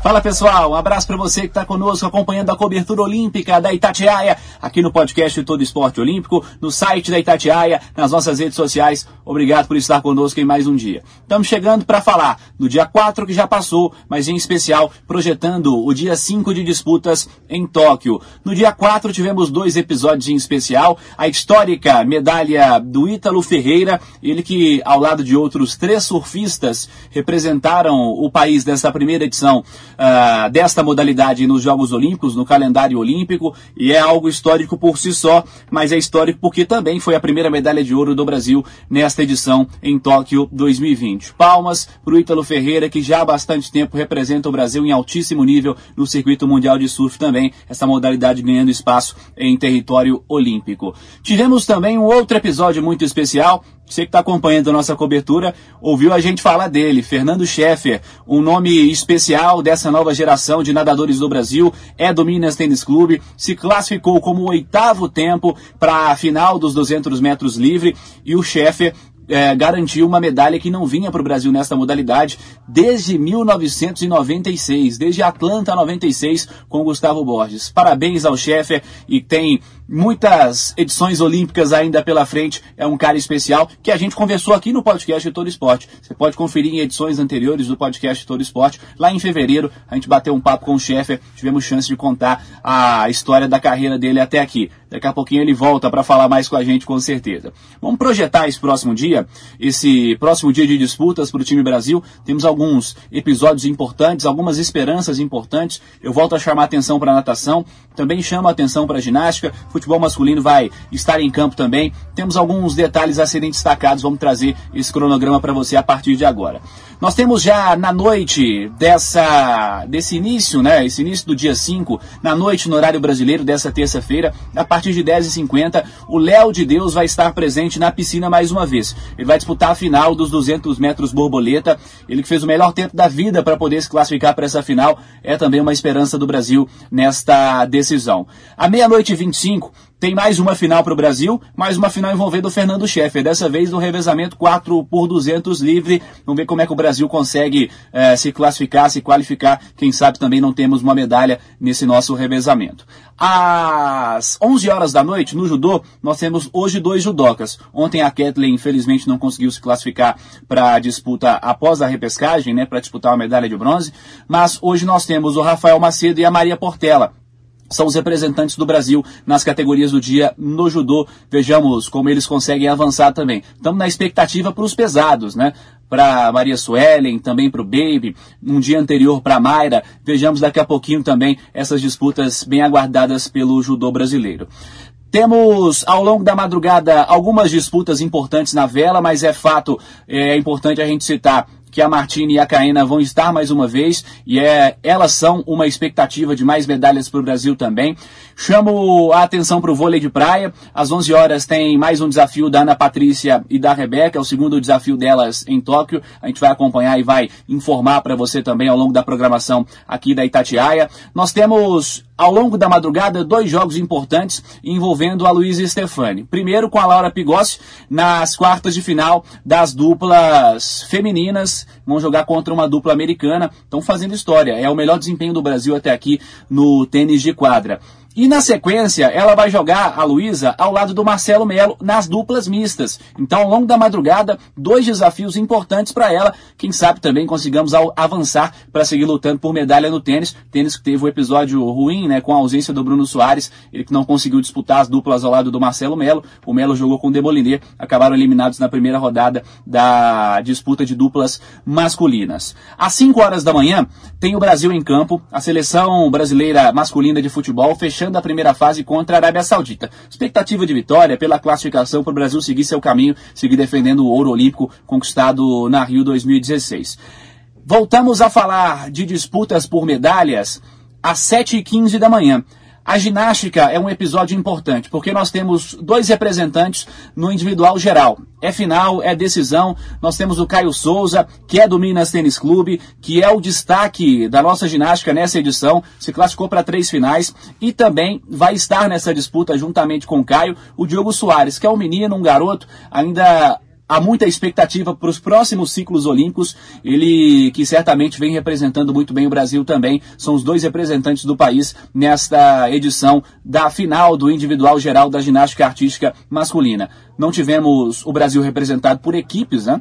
Fala pessoal, um abraço para você que está conosco acompanhando a cobertura olímpica da Itatiaia, aqui no podcast Todo Esporte Olímpico, no site da Itatiaia, nas nossas redes sociais. Obrigado por estar conosco em mais um dia. Estamos chegando para falar do dia 4 que já passou, mas em especial projetando o dia 5 de disputas em Tóquio. No dia 4 tivemos dois episódios em especial, a histórica medalha do Ítalo Ferreira, ele que ao lado de outros três surfistas representaram o país nessa primeira edição uh, desta modalidade nos Jogos Olímpicos, no calendário olímpico, e é algo histórico por si só, mas é histórico porque também foi a primeira medalha de ouro do Brasil nesta edição em Tóquio 2020. Palmas para o Ítalo Ferreira, que já há bastante tempo representa o Brasil em altíssimo nível no circuito mundial de surf também, essa modalidade ganhando espaço em território olímpico. Tivemos também um outro episódio muito especial, você que está acompanhando a nossa cobertura, ouviu a gente falar dele, Fernando Scheffer, um nome especial dessa nova geração de nadadores do Brasil, é do Minas Tênis Clube, se classificou como o oitavo tempo para a final dos 200 metros livre e o Scheffer é, garantiu uma medalha que não vinha para o Brasil nesta modalidade desde 1996, desde Atlanta 96 com Gustavo Borges. Parabéns ao chefe e tem muitas edições olímpicas ainda pela frente. É um cara especial que a gente conversou aqui no podcast Todo Esporte. Você pode conferir em edições anteriores do podcast Todo Esporte. Lá em fevereiro a gente bateu um papo com o chefe, tivemos chance de contar a história da carreira dele até aqui. Daqui a pouquinho ele volta para falar mais com a gente, com certeza. Vamos projetar esse próximo dia, esse próximo dia de disputas para o time Brasil. Temos alguns episódios importantes, algumas esperanças importantes. Eu volto a chamar atenção para a natação, também chamo a atenção para a ginástica. Futebol masculino vai estar em campo também. Temos alguns detalhes a serem destacados. Vamos trazer esse cronograma para você a partir de agora. Nós temos já na noite dessa, desse início, né? Esse início do dia 5, na noite no horário brasileiro dessa terça-feira, a partir de 10h50, o Léo de Deus vai estar presente na piscina mais uma vez. Ele vai disputar a final dos 200 metros borboleta. Ele que fez o melhor tempo da vida para poder se classificar para essa final. É também uma esperança do Brasil nesta decisão. À meia-noite e 25, tem mais uma final para o Brasil, mais uma final envolvendo o Fernando Scheffer, dessa vez no revezamento 4 por 200 livre. Vamos ver como é que o Brasil consegue eh, se classificar, se qualificar. Quem sabe também não temos uma medalha nesse nosso revezamento. Às 11 horas da noite, no judô, nós temos hoje dois judocas. Ontem a Kathleen, infelizmente, não conseguiu se classificar para a disputa após a repescagem, né, para disputar uma medalha de bronze. Mas hoje nós temos o Rafael Macedo e a Maria Portela são os representantes do Brasil nas categorias do dia no judô. Vejamos como eles conseguem avançar também. Estamos na expectativa para os pesados, né? Para Maria Suelen, também para o Baby, um dia anterior para Mayra. Vejamos daqui a pouquinho também essas disputas bem aguardadas pelo judô brasileiro. Temos ao longo da madrugada algumas disputas importantes na vela, mas é fato, é importante a gente citar que a Martini e a Caena vão estar mais uma vez e é, elas são uma expectativa de mais medalhas para o Brasil também. Chamo a atenção para o vôlei de praia. Às 11 horas tem mais um desafio da Ana Patrícia e da Rebeca, é o segundo desafio delas em Tóquio. A gente vai acompanhar e vai informar para você também ao longo da programação aqui da Itatiaia. Nós temos ao longo da madrugada, dois jogos importantes envolvendo a Luísa Stefani. Primeiro com a Laura Pigossi nas quartas de final das duplas femininas. Vão jogar contra uma dupla americana. Estão fazendo história. É o melhor desempenho do Brasil até aqui no tênis de quadra. E na sequência, ela vai jogar a Luísa ao lado do Marcelo Melo nas duplas mistas. Então, ao longo da madrugada, dois desafios importantes para ela. Quem sabe também consigamos avançar para seguir lutando por medalha no tênis. Tênis que teve um episódio ruim, né, com a ausência do Bruno Soares, ele que não conseguiu disputar as duplas ao lado do Marcelo Melo. O Melo jogou com o Demoliner, acabaram eliminados na primeira rodada da disputa de duplas masculinas. Às 5 horas da manhã, tem o Brasil em campo, a seleção brasileira masculina de futebol fechando da primeira fase contra a Arábia Saudita. Expectativa de vitória pela classificação para o Brasil seguir seu caminho, seguir defendendo o ouro olímpico conquistado na Rio 2016. Voltamos a falar de disputas por medalhas às 7h15 da manhã. A ginástica é um episódio importante, porque nós temos dois representantes no individual geral. É final, é decisão. Nós temos o Caio Souza, que é do Minas Tênis Clube, que é o destaque da nossa ginástica nessa edição, se classificou para três finais e também vai estar nessa disputa juntamente com o Caio, o Diogo Soares, que é um menino, um garoto, ainda há muita expectativa para os próximos ciclos olímpicos. Ele que certamente vem representando muito bem o Brasil também. São os dois representantes do país nesta edição da final do individual geral da ginástica artística masculina. Não tivemos o Brasil representado por equipes, né?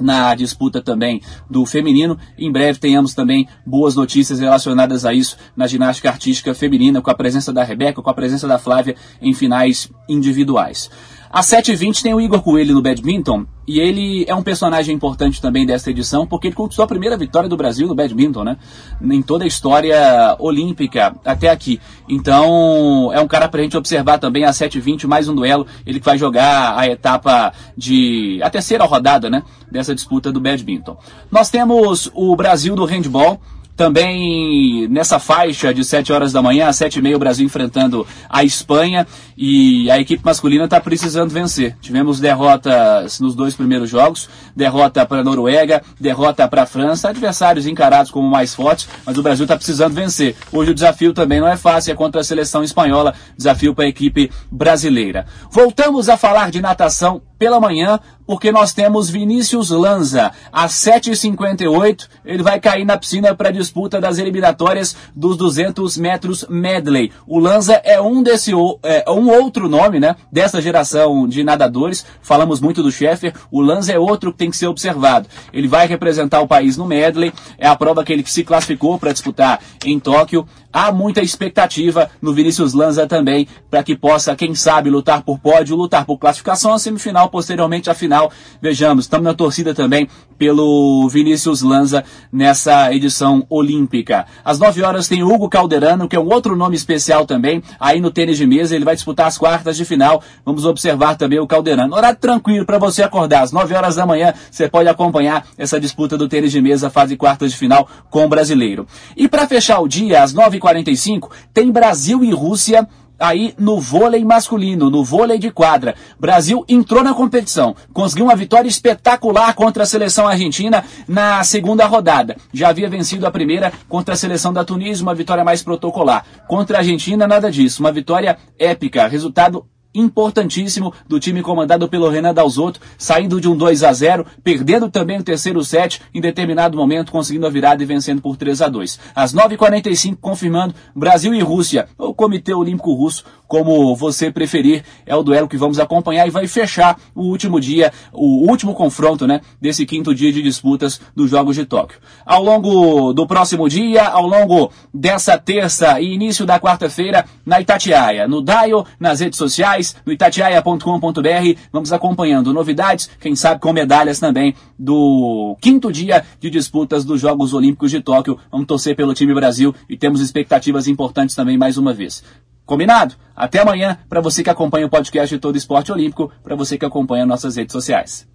na disputa também do feminino. Em breve tenhamos também boas notícias relacionadas a isso na ginástica artística feminina, com a presença da Rebeca, com a presença da Flávia em finais individuais. Às 7h20 tem o Igor Coelho no badminton, e ele é um personagem importante também desta edição, porque ele conquistou a primeira vitória do Brasil no badminton, né? Em toda a história olímpica até aqui. Então, é um cara pra gente observar também às 7h20, mais um duelo. Ele que vai jogar a etapa de. a terceira rodada, né? Dessa disputa do badminton. Nós temos o Brasil do handball também nessa faixa de 7 horas da manhã, às 7 e meia, o Brasil enfrentando a Espanha e a equipe masculina está precisando vencer. Tivemos derrotas nos dois primeiros jogos, derrota para a Noruega, derrota para a França, adversários encarados como mais fortes, mas o Brasil está precisando vencer. Hoje o desafio também não é fácil, é contra a seleção espanhola, desafio para a equipe brasileira. Voltamos a falar de natação pela manhã, porque nós temos Vinícius Lanza. Às 7h58, ele vai cair na piscina para a disputa das eliminatórias dos 200 metros medley. O Lanza é um desse é, um outro nome, né, dessa geração de nadadores. Falamos muito do Sheffer. O Lanza é outro que tem que ser observado. Ele vai representar o país no medley. É a prova que ele se classificou para disputar em Tóquio. Há muita expectativa no Vinícius Lanza também para que possa, quem sabe, lutar por pódio, lutar por classificação semifinal, posteriormente a final. Vejamos, estamos na torcida também pelo Vinícius Lanza nessa edição olímpica. Às 9 horas tem Hugo Calderano, que é um outro nome especial também, aí no tênis de mesa, ele vai disputar as quartas de final. Vamos observar também o Calderano. Horário tranquilo para você acordar, às 9 horas da manhã, você pode acompanhar essa disputa do tênis de mesa, fase quartas de final com o brasileiro. E para fechar o dia, às 9h45, tem Brasil e Rússia aí no vôlei masculino, no vôlei de quadra. Brasil entrou na competição, conseguiu uma vitória espetacular contra a seleção argentina na segunda rodada. Já havia vencido a primeira contra a seleção da Tunísia, uma vitória mais protocolar. Contra a Argentina, nada disso, uma vitória épica, resultado importantíssimo do time comandado pelo Renan Dalzotto, saindo de um 2 a 0, perdendo também o terceiro set em determinado momento, conseguindo a virada e vencendo por 3 a 2. Às 9h45, confirmando Brasil e Rússia, o Comitê Olímpico Russo, como você preferir, é o duelo que vamos acompanhar e vai fechar o último dia, o último confronto, né, desse quinto dia de disputas dos Jogos de Tóquio. Ao longo do próximo dia, ao longo dessa terça e início da quarta-feira, na Itatiaia, no Dial, nas redes sociais, mais no itatiaia.com.br. Vamos acompanhando novidades, quem sabe com medalhas também do quinto dia de disputas dos Jogos Olímpicos de Tóquio. Vamos torcer pelo time Brasil e temos expectativas importantes também mais uma vez. Combinado? Até amanhã, para você que acompanha o podcast de Todo Esporte Olímpico, para você que acompanha nossas redes sociais.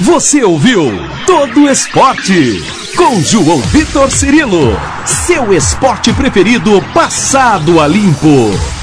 Você ouviu Todo Esporte com João Vitor Cirilo, seu esporte preferido passado a limpo.